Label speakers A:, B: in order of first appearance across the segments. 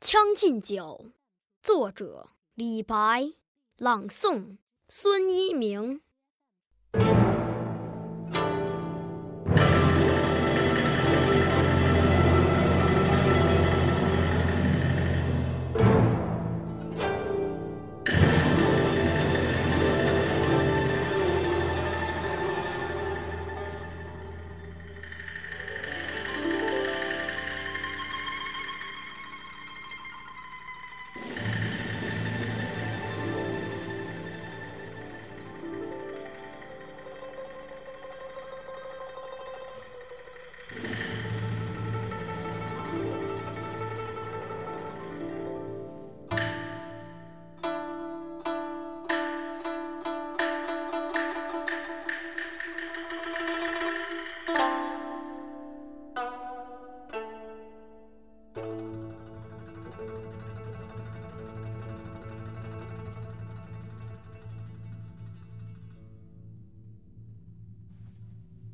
A: 《将进酒》作者李白，朗诵孙一鸣。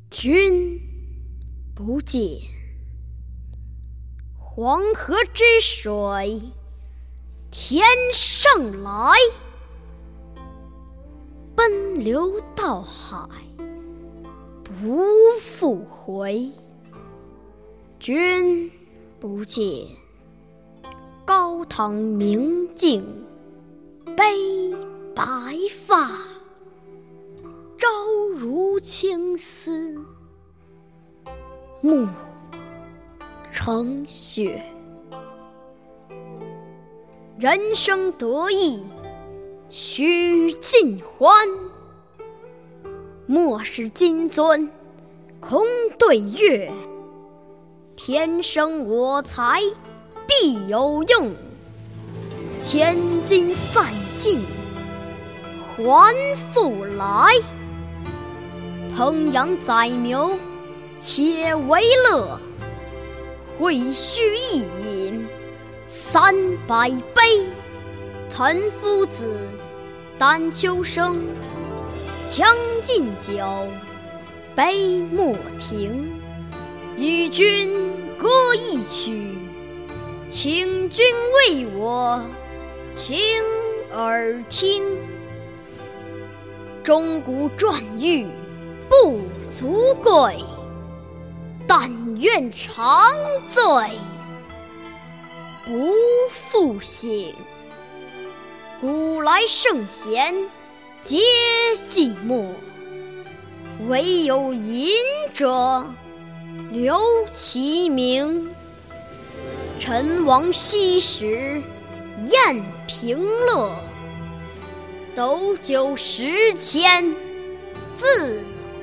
A: 君不见，黄河之水天上来，奔流到海不复回。君不见，高堂明镜悲白发，青丝。暮成雪，人生得意须尽欢。莫使金樽空对月，天生我材必有用。千金散尽还复来，烹羊宰牛。且为乐，会须一饮三百杯。岑夫子，丹丘生，将进酒，杯莫停。与君歌一曲，请君为我倾耳听。钟鼓馔玉不足贵。但愿长醉不复醒，古来圣贤皆寂寞，惟有饮者留其名。陈王昔时宴平乐，斗酒十千恣